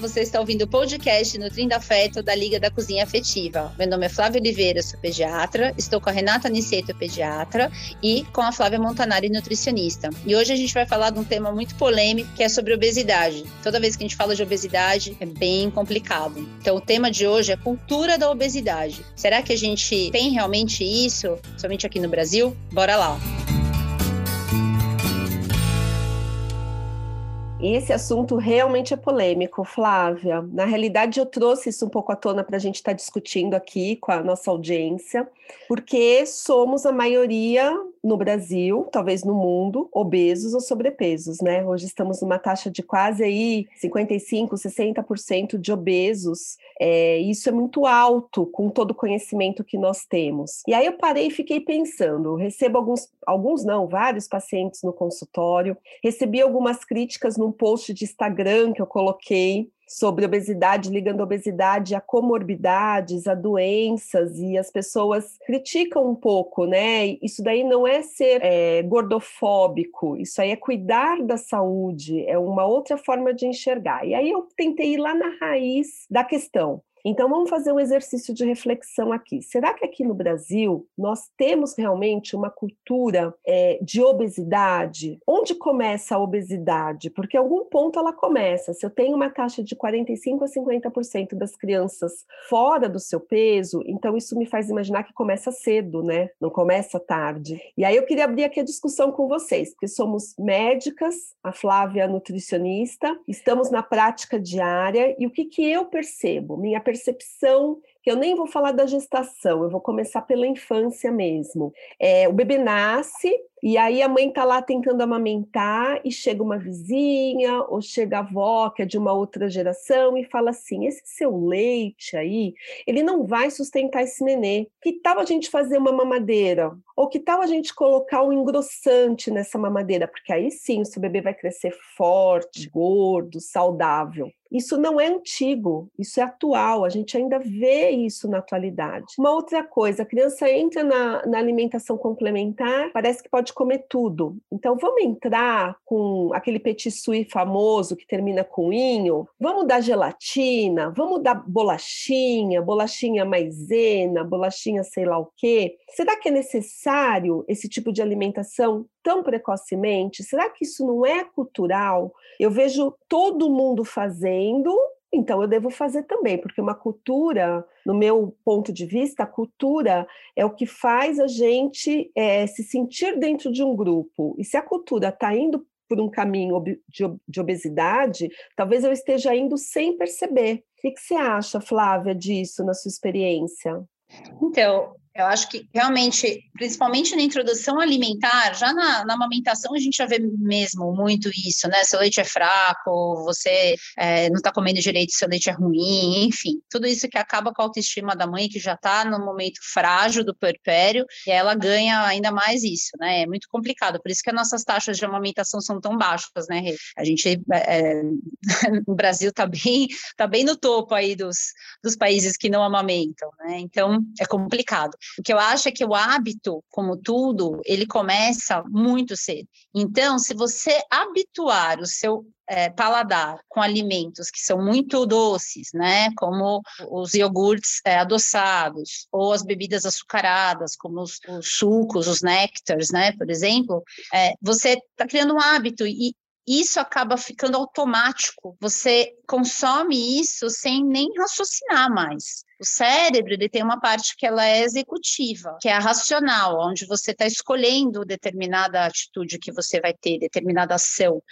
você está ouvindo o podcast Nutrindo Afeto da Liga da Cozinha Afetiva. Meu nome é Flávia Oliveira, sou pediatra, estou com a Renata Aniceto, pediatra, e com a Flávia Montanari, nutricionista. E hoje a gente vai falar de um tema muito polêmico, que é sobre obesidade. Toda vez que a gente fala de obesidade, é bem complicado. Então, o tema de hoje é cultura da obesidade. Será que a gente tem realmente isso, somente aqui no Brasil? Bora lá! E esse assunto realmente é polêmico, Flávia. Na realidade, eu trouxe isso um pouco à tona para a gente estar tá discutindo aqui com a nossa audiência, porque somos a maioria no Brasil, talvez no mundo, obesos ou sobrepesos, né? Hoje estamos numa taxa de quase aí 55, 60% de obesos. É, isso é muito alto com todo o conhecimento que nós temos. E aí eu parei e fiquei pensando, recebo alguns, alguns não, vários pacientes no consultório, recebi algumas críticas no um post de Instagram que eu coloquei sobre obesidade, ligando obesidade a comorbidades, a doenças, e as pessoas criticam um pouco, né? Isso daí não é ser é, gordofóbico, isso aí é cuidar da saúde, é uma outra forma de enxergar. E aí eu tentei ir lá na raiz da questão. Então, vamos fazer um exercício de reflexão aqui. Será que aqui no Brasil nós temos realmente uma cultura é, de obesidade? Onde começa a obesidade? Porque em algum ponto ela começa. Se eu tenho uma taxa de 45% a 50% das crianças fora do seu peso, então isso me faz imaginar que começa cedo, né? Não começa tarde. E aí eu queria abrir aqui a discussão com vocês, porque somos médicas, a Flávia nutricionista, estamos na prática diária, e o que, que eu percebo? Minha percepção que eu nem vou falar da gestação, eu vou começar pela infância mesmo. É, o bebê nasce e aí a mãe está lá tentando amamentar e chega uma vizinha ou chega a avó que é de uma outra geração e fala assim: esse seu leite aí, ele não vai sustentar esse nenê. Que tal a gente fazer uma mamadeira? Ou que tal a gente colocar um engrossante nessa mamadeira? Porque aí sim o seu bebê vai crescer forte, gordo, saudável. Isso não é antigo, isso é atual, a gente ainda vê isso na atualidade. Uma outra coisa, a criança entra na, na alimentação complementar, parece que pode comer tudo. Então vamos entrar com aquele petit suí famoso que termina com inho, vamos dar gelatina, vamos dar bolachinha, bolachinha maisena, bolachinha sei lá o quê. Será que é necessário esse tipo de alimentação tão precocemente? Será que isso não é cultural? Eu vejo todo mundo fazendo, então eu devo fazer também, porque uma cultura, no meu ponto de vista, a cultura é o que faz a gente é, se sentir dentro de um grupo. E se a cultura está indo por um caminho de obesidade, talvez eu esteja indo sem perceber. O que, você acha, Flávia, disso na sua experiência? Então, eu acho que realmente, principalmente na introdução alimentar, já na, na amamentação a gente já vê mesmo muito isso, né? Seu leite é fraco, você é, não está comendo direito, seu leite é ruim, enfim, tudo isso que acaba com a autoestima da mãe, que já está no momento frágil do puerpério, e ela ganha ainda mais isso, né? É muito complicado, por isso que as nossas taxas de amamentação são tão baixas, né? A gente, é, o Brasil está bem, tá bem no topo aí dos, dos países que não amamentam, né? Então, é complicado. O que eu acho é que o hábito, como tudo, ele começa muito cedo. Então, se você habituar o seu é, paladar com alimentos que são muito doces, né, como os iogurtes é, adoçados ou as bebidas açucaradas, como os, os sucos, os néctares, né, por exemplo, é, você está criando um hábito e isso acaba ficando automático. Você consome isso sem nem raciocinar mais. O cérebro ele tem uma parte que ela é executiva, que é a racional, onde você está escolhendo determinada atitude que você vai ter, determinada ação.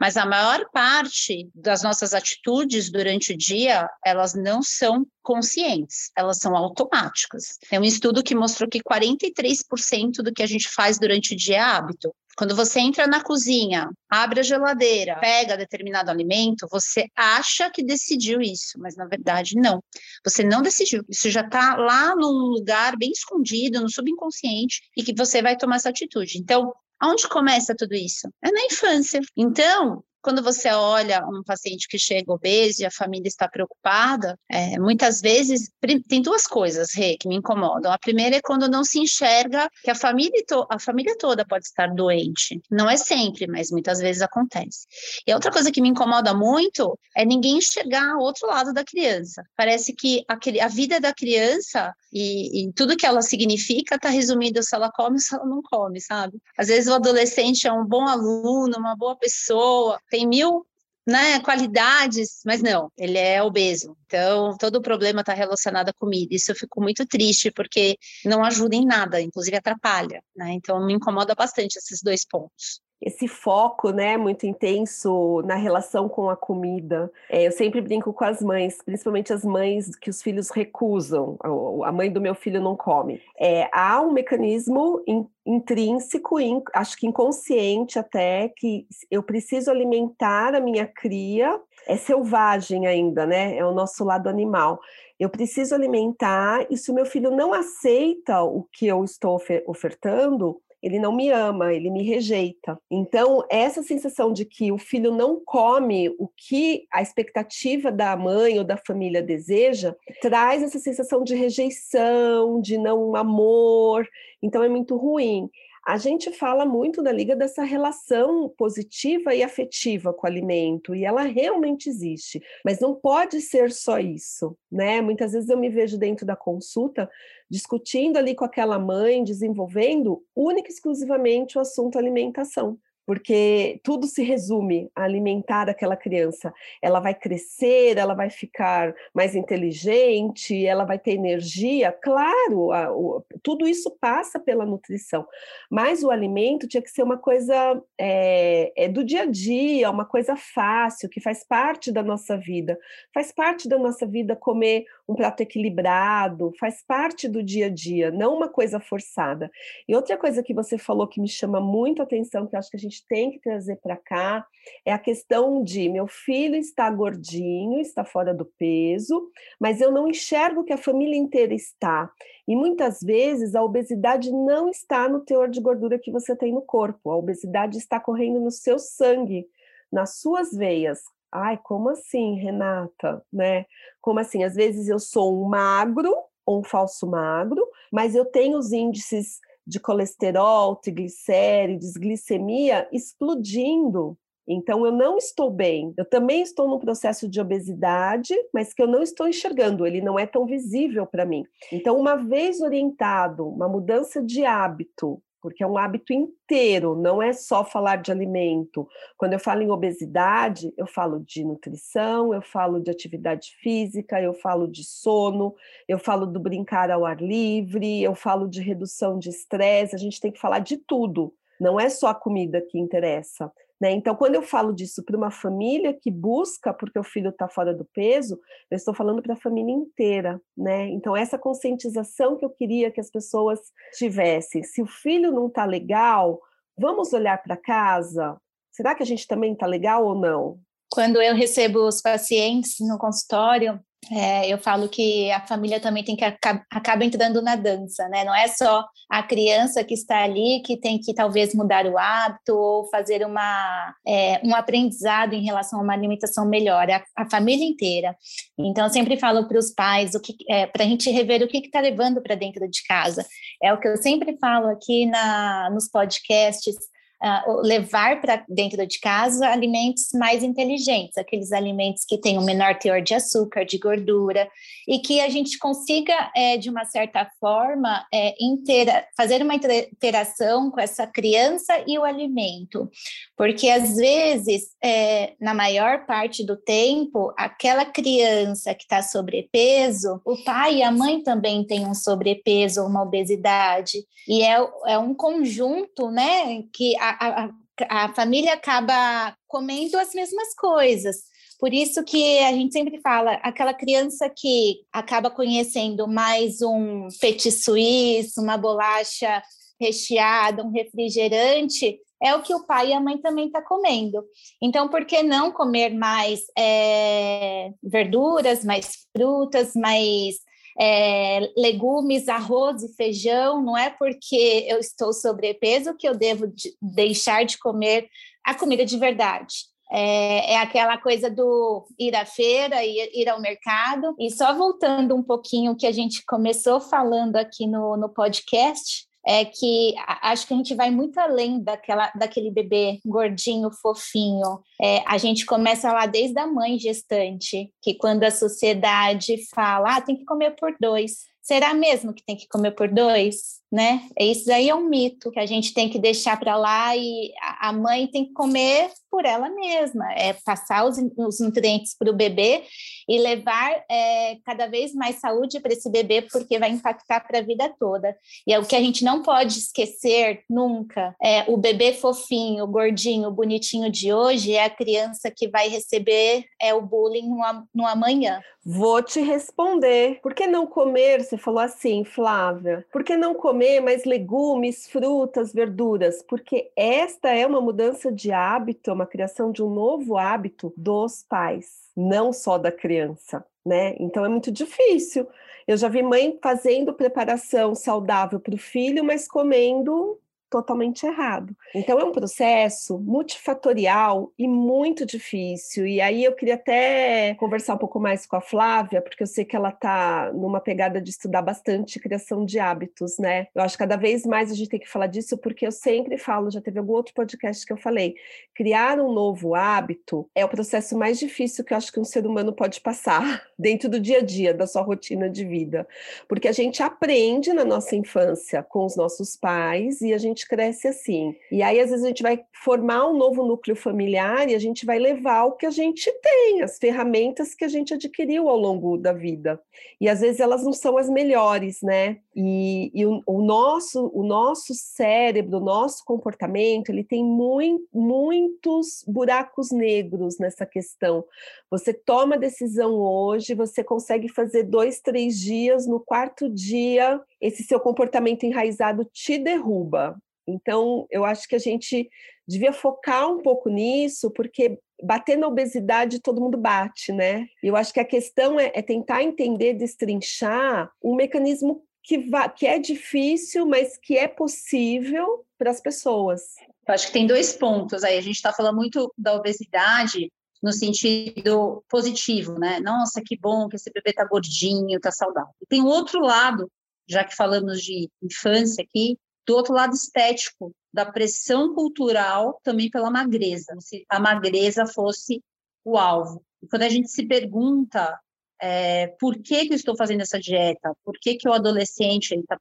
Mas a maior parte das nossas atitudes durante o dia, elas não são conscientes, elas são automáticas. Tem um estudo que mostrou que 43% do que a gente faz durante o dia é hábito. Quando você entra na cozinha, abre a geladeira, pega determinado alimento, você acha que decidiu isso, mas na verdade não. Você não decidiu. Isso já está lá num lugar bem escondido, no subconsciente, e que você vai tomar essa atitude. Então, aonde começa tudo isso? É na infância. Então, quando você olha um paciente que chega obeso e a família está preocupada, é, muitas vezes tem duas coisas, Rê, que me incomodam. A primeira é quando não se enxerga que a família, a família toda pode estar doente. Não é sempre, mas muitas vezes acontece. E outra coisa que me incomoda muito é ninguém enxergar o outro lado da criança. Parece que a, vida da criança e, e tudo que ela significa está resumido se ela come ou se ela não come, sabe? Às vezes o adolescente é um bom aluno, uma boa pessoa, tem mil né, qualidades, mas não, ele é obeso. Então, todo o problema está relacionado à comida. Isso eu fico muito triste, porque não ajuda em nada, inclusive atrapalha, né? Então, me incomoda bastante esses dois pontos esse foco, né, muito intenso na relação com a comida. É, eu sempre brinco com as mães, principalmente as mães que os filhos recusam. A mãe do meu filho não come. É, há um mecanismo in, intrínseco, in, acho que inconsciente até, que eu preciso alimentar a minha cria. É selvagem ainda, né? É o nosso lado animal. Eu preciso alimentar, e se o meu filho não aceita o que eu estou ofertando, ele não me ama, ele me rejeita. Então, essa sensação de que o filho não come o que a expectativa da mãe ou da família deseja, traz essa sensação de rejeição, de não amor. Então, é muito ruim. A gente fala muito da liga dessa relação positiva e afetiva com o alimento, e ela realmente existe, mas não pode ser só isso, né? Muitas vezes eu me vejo dentro da consulta discutindo ali com aquela mãe, desenvolvendo única e exclusivamente o assunto alimentação porque tudo se resume a alimentar aquela criança. Ela vai crescer, ela vai ficar mais inteligente, ela vai ter energia. Claro, a, o, tudo isso passa pela nutrição, mas o alimento tinha que ser uma coisa é, é do dia a dia, uma coisa fácil, que faz parte da nossa vida. Faz parte da nossa vida comer um prato equilibrado, faz parte do dia a dia, não uma coisa forçada. E outra coisa que você falou que me chama muito a atenção, que eu acho que a gente tem que trazer para cá, é a questão de meu filho está gordinho, está fora do peso, mas eu não enxergo que a família inteira está. E muitas vezes a obesidade não está no teor de gordura que você tem no corpo, a obesidade está correndo no seu sangue, nas suas veias, Ai, como assim, Renata? Né? Como assim? Às vezes eu sou um magro ou um falso magro, mas eu tenho os índices de colesterol, triglicérides, glicemia explodindo. Então eu não estou bem. Eu também estou num processo de obesidade, mas que eu não estou enxergando, ele não é tão visível para mim. Então, uma vez orientado, uma mudança de hábito, porque é um hábito inteiro, não é só falar de alimento. Quando eu falo em obesidade, eu falo de nutrição, eu falo de atividade física, eu falo de sono, eu falo do brincar ao ar livre, eu falo de redução de estresse, a gente tem que falar de tudo. Não é só a comida que interessa. Né? Então, quando eu falo disso para uma família que busca porque o filho está fora do peso, eu estou falando para a família inteira. Né? Então, essa conscientização que eu queria que as pessoas tivessem. Se o filho não está legal, vamos olhar para casa? Será que a gente também está legal ou não? Quando eu recebo os pacientes no consultório, é, eu falo que a família também tem que acaba entrando na dança, né? Não é só a criança que está ali que tem que talvez mudar o hábito ou fazer uma, é, um aprendizado em relação a uma alimentação melhor, é a, a família inteira. Então, eu sempre falo para os pais o que é, para a gente rever o que está levando para dentro de casa. É o que eu sempre falo aqui na, nos podcasts uh, levar para dentro de casa alimentos mais inteligentes, aqueles alimentos que têm um menor teor de açúcar, de gordura, e que a gente consiga, é, de uma certa forma, é, intera fazer uma interação com essa criança e o alimento. Porque, às vezes, é, na maior parte do tempo, aquela criança que está sobrepeso, o pai e a mãe também têm um sobrepeso ou uma obesidade, e é, é um conjunto, né, que a a, família acaba comendo as mesmas coisas. Por isso que a gente sempre fala, aquela criança que acaba conhecendo mais um petit suíço, uma bolacha recheada, um refrigerante, é o que o pai e a mãe também estão tá comendo. Então, por que não comer mais é, verduras, mais frutas, mais é, legumes, arroz e feijão, não é porque eu estou sobrepeso que eu devo de deixar de comer a comida de verdade. É, é, aquela coisa do ir à feira, ir, ir ao mercado. E só voltando um pouquinho que a gente começou falando aqui no, no podcast, é que acho que a gente vai muito além daquela, daquele bebê gordinho, fofinho. É, a gente começa lá desde a mãe gestante, que quando a sociedade fala, ah, tem que comer por dois. Será mesmo que tem que comer por dois? Né? Isso aí é um mito que a gente tem que deixar para lá e a mãe tem que comer por ela mesma, é passar os, os nutrientes para o bebê e levar é, cada vez mais saúde para esse bebê, porque vai impactar para a vida toda. E é o que a gente não pode esquecer nunca: é o bebê fofinho, gordinho, bonitinho de hoje é a criança que vai receber é, o bullying no, no amanhã. Vou te responder. Por que não comer? Você falou assim, Flávia. Por que não comer mais legumes, frutas, verduras? Porque esta é uma mudança de hábito, uma criação de um novo hábito dos pais não só da criança, né? Então é muito difícil. Eu já vi mãe fazendo preparação saudável para o filho, mas comendo totalmente errado. Então é um processo multifatorial e muito difícil. E aí eu queria até conversar um pouco mais com a Flávia, porque eu sei que ela está numa pegada de estudar bastante criação de hábitos, né? Eu acho que cada vez mais a gente tem que falar disso, porque eu sempre falo, já teve algum outro podcast que eu falei, criar um novo hábito é o processo mais difícil que eu acho que um ser humano pode passar dentro do dia a dia, da sua rotina de vida. Porque a gente aprende na nossa infância com os nossos pais e a gente gente cresce assim. E aí, às vezes, a gente vai formar um novo núcleo familiar e a gente vai levar o que a gente tem, as ferramentas que a gente adquiriu ao longo da vida. E às vezes elas não são as melhores, né? E, e o, o, nosso, o nosso cérebro, o nosso comportamento, ele tem muito, muitos buracos negros nessa questão. Você toma decisão hoje, você consegue fazer dois, três dias, no quarto dia, esse seu comportamento enraizado te derruba. Então, eu acho que a gente devia focar um pouco nisso, porque bater na obesidade todo mundo bate, né? Eu acho que a questão é, é tentar entender, destrinchar um mecanismo que, que é difícil, mas que é possível para as pessoas. Eu acho que tem dois pontos aí. A gente está falando muito da obesidade no sentido positivo, né? Nossa, que bom que esse bebê está gordinho, está saudável. E tem outro lado, já que falamos de infância aqui, do outro lado estético, da pressão cultural também pela magreza, se a magreza fosse o alvo. E quando a gente se pergunta é, por que, que eu estou fazendo essa dieta, por que, que o adolescente, tá,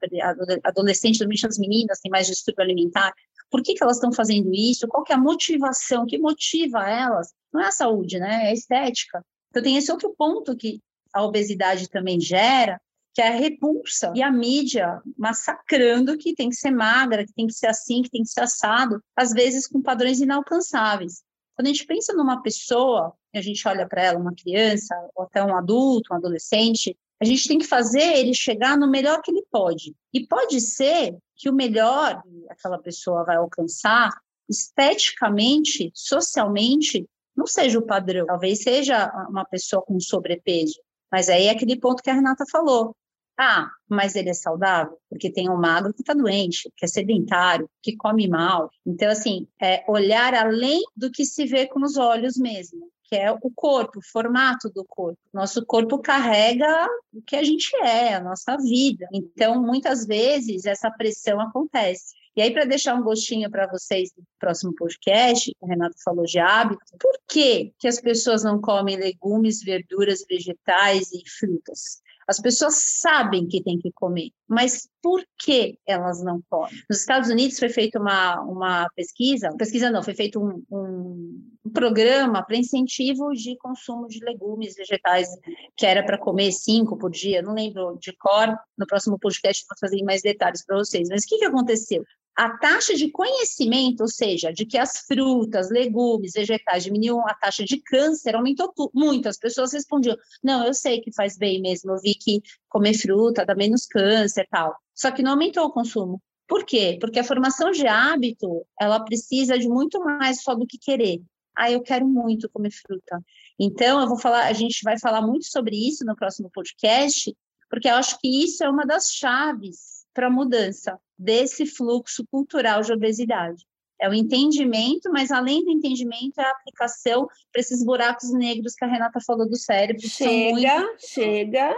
adolescente, as meninas têm mais distúrbio alimentar, por que, que elas estão fazendo isso, qual que é a motivação, o que motiva elas, não é a saúde, né, é a estética. Então tem esse outro ponto que a obesidade também gera, que é a repulsa e a mídia massacrando que tem que ser magra, que tem que ser assim, que tem que ser assado, às vezes com padrões inalcançáveis. Quando a gente pensa numa pessoa, a gente olha para ela, uma criança, ou até um adulto, um adolescente, a gente tem que fazer ele chegar no melhor que ele pode. E pode ser que o melhor que aquela pessoa vai alcançar, esteticamente, socialmente, não seja o padrão. Talvez seja uma pessoa com sobrepeso. Mas aí é aquele ponto que a Renata falou. Ah, mas ele é saudável? Porque tem um magro que está doente, que é sedentário, que come mal. Então, assim, é olhar além do que se vê com os olhos mesmo, que é o corpo, o formato do corpo. Nosso corpo carrega o que a gente é, a nossa vida. Então, muitas vezes, essa pressão acontece. E aí, para deixar um gostinho para vocês no próximo podcast, o Renato falou de hábito, por que, que as pessoas não comem legumes, verduras, vegetais e frutas? As pessoas sabem que tem que comer, mas por que elas não comem? Nos Estados Unidos foi feita uma, uma pesquisa, pesquisa não, foi feito um, um, um programa para incentivo de consumo de legumes, vegetais, que era para comer cinco por dia, não lembro de cor, no próximo podcast vou fazer mais detalhes para vocês, mas o que, que aconteceu? A taxa de conhecimento, ou seja, de que as frutas, legumes, vegetais diminuíam a taxa de câncer, aumentou muito. As pessoas respondiam: não, eu sei que faz bem mesmo, eu vi que comer fruta dá menos câncer tal. Só que não aumentou o consumo. Por quê? Porque a formação de hábito, ela precisa de muito mais só do que querer. Ah, eu quero muito comer fruta. Então, eu vou falar, a gente vai falar muito sobre isso no próximo podcast, porque eu acho que isso é uma das chaves para a mudança desse fluxo cultural de obesidade. É o entendimento, mas além do entendimento, é a aplicação para esses buracos negros que a Renata falou do cérebro. Chega, muito... chega,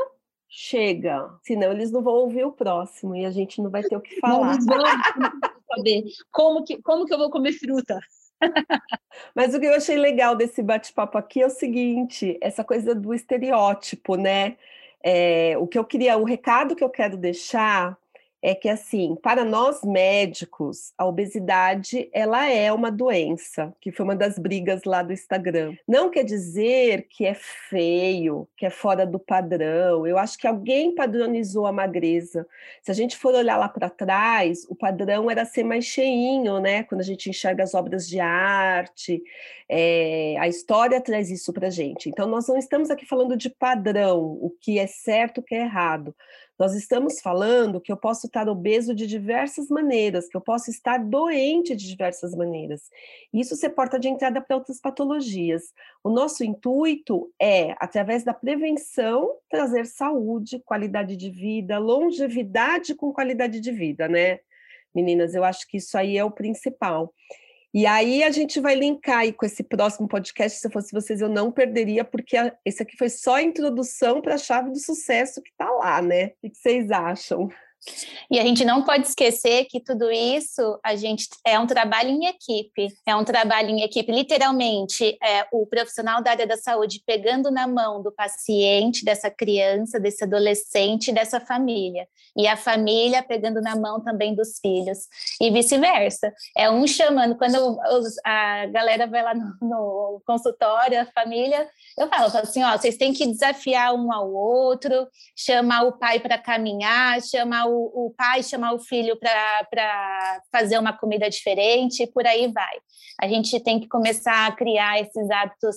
chega. Senão eles não vão ouvir o próximo e a gente não vai ter o que falar. Não, vão saber como que, como que eu vou comer fruta. Mas o que eu achei legal desse bate-papo aqui é o seguinte: essa coisa do estereótipo, né? É, o que eu queria, o recado que eu quero deixar é que assim, para nós médicos, a obesidade ela é uma doença, que foi uma das brigas lá do Instagram. Não quer dizer que é feio, que é fora do padrão. Eu acho que alguém padronizou a magreza. Se a gente for olhar lá para trás, o padrão era ser mais cheinho, né? Quando a gente enxerga as obras de arte, é, a história traz isso para gente. Então nós não estamos aqui falando de padrão, o que é certo, o que é errado. Nós estamos falando que eu posso estar obeso de diversas maneiras, que eu posso estar doente de diversas maneiras. Isso ser porta de entrada para outras patologias. O nosso intuito é, através da prevenção, trazer saúde, qualidade de vida, longevidade com qualidade de vida, né? Meninas, eu acho que isso aí é o principal. E aí a gente vai linkar aí com esse próximo podcast. Se eu fosse vocês, eu não perderia, porque a, esse aqui foi só a introdução para a chave do sucesso que está lá, né? O que vocês acham? E a gente não pode esquecer que tudo isso a gente é um trabalho em equipe, é um trabalho em equipe, literalmente, é o profissional da área da saúde pegando na mão do paciente, dessa criança, desse adolescente, dessa família, e a família pegando na mão também dos filhos, e vice-versa. É um chamando, quando a galera vai lá no, no consultório, a família, eu falo, eu falo assim: ó, vocês têm que desafiar um ao outro, chamar o pai para caminhar, chamar o, o pai chamar o filho para fazer uma comida diferente, e por aí vai. A gente tem que começar a criar esses hábitos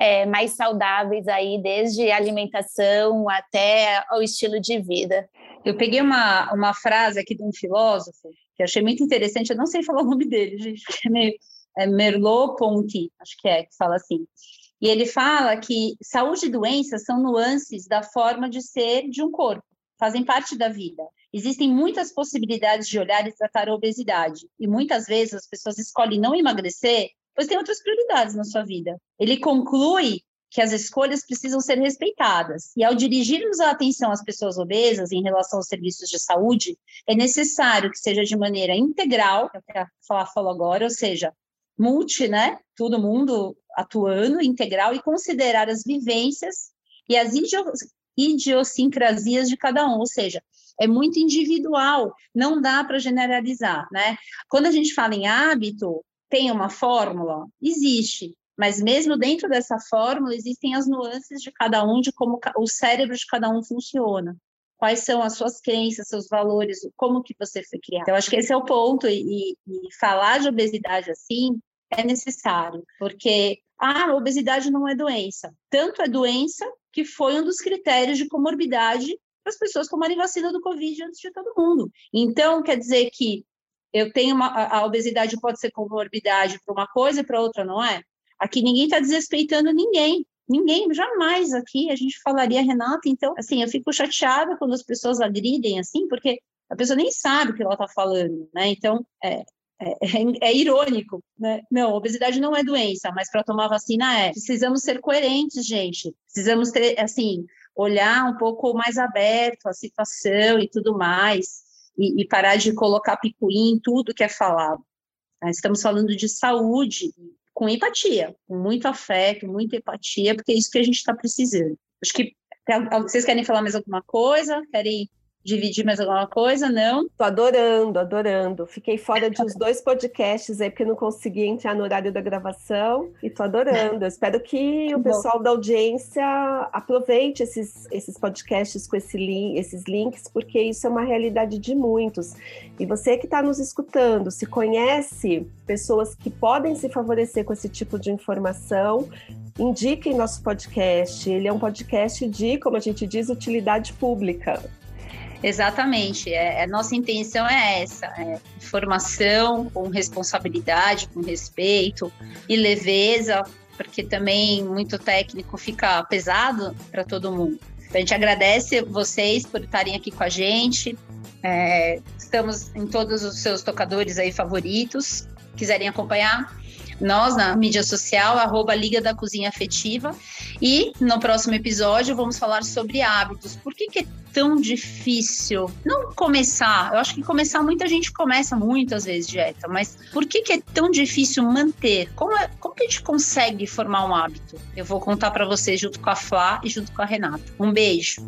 é, mais saudáveis aí, desde alimentação até o estilo de vida. Eu peguei uma, uma frase aqui de um filósofo que achei muito interessante, eu não sei falar o nome dele, gente, é meio é Merleau-Ponty, acho que é, que fala assim. E ele fala que saúde e doença são nuances da forma de ser de um corpo, fazem parte da vida. Existem muitas possibilidades de olhar e tratar a obesidade, e muitas vezes as pessoas escolhem não emagrecer, pois tem outras prioridades na sua vida. Ele conclui que as escolhas precisam ser respeitadas. E ao dirigirmos a atenção às pessoas obesas em relação aos serviços de saúde, é necessário que seja de maneira integral, é o que a Flá falou agora, ou seja, multi, né? Todo mundo atuando, integral, e considerar as vivências e as idiosincrasias de cada um, ou seja, é muito individual, não dá para generalizar, né? Quando a gente fala em hábito, tem uma fórmula? Existe, mas mesmo dentro dessa fórmula existem as nuances de cada um, de como o cérebro de cada um funciona. Quais são as suas crenças, seus valores, como que você foi criado. Então, acho que esse é o ponto, e, e falar de obesidade assim é necessário, porque ah, a obesidade não é doença. Tanto é doença que foi um dos critérios de comorbidade para as pessoas tomarem vacina do Covid antes de todo mundo. Então, quer dizer que eu tenho uma, a obesidade pode ser comorbidade para uma coisa e para outra não é? Aqui ninguém está desrespeitando ninguém. Ninguém, jamais aqui a gente falaria, Renata. Então, assim, eu fico chateada quando as pessoas agridem assim, porque a pessoa nem sabe o que ela está falando, né? Então, é, é, é, é, irônico, né? Não, obesidade não é doença, mas para tomar vacina é. Precisamos ser coerentes, gente. Precisamos ter, assim, olhar um pouco mais aberto a situação e tudo mais, e, e parar de colocar picuinha em tudo que é falado. Estamos falando de saúde com empatia, com muito afeto, muita empatia, porque é isso que a gente está precisando. Acho que vocês querem falar mais alguma coisa? Querem dividir mais alguma coisa? Não? Tô adorando, adorando. Fiquei fora de uns dois podcasts aí porque não consegui entrar no horário da gravação e tô adorando. Eu espero que o pessoal Bom. da audiência aproveite esses, esses podcasts com esse link, esses links, porque isso é uma realidade de muitos. E você que está nos escutando, se conhece pessoas que podem se favorecer com esse tipo de informação, indiquem nosso podcast. Ele é um podcast de, como a gente diz, utilidade pública. Exatamente. É, a nossa intenção é essa: é formação com responsabilidade, com respeito e leveza, porque também muito técnico fica pesado para todo mundo. A gente agradece vocês por estarem aqui com a gente. É, estamos em todos os seus tocadores aí favoritos. quiserem acompanhar, nós na mídia social, arroba Liga da Cozinha Afetiva. E no próximo episódio vamos falar sobre hábitos. Por que, que é tão difícil não começar? Eu acho que começar, muita gente começa muitas vezes dieta, mas por que, que é tão difícil manter? Como, é, como que a gente consegue formar um hábito? Eu vou contar para vocês junto com a Flá e junto com a Renata. Um beijo!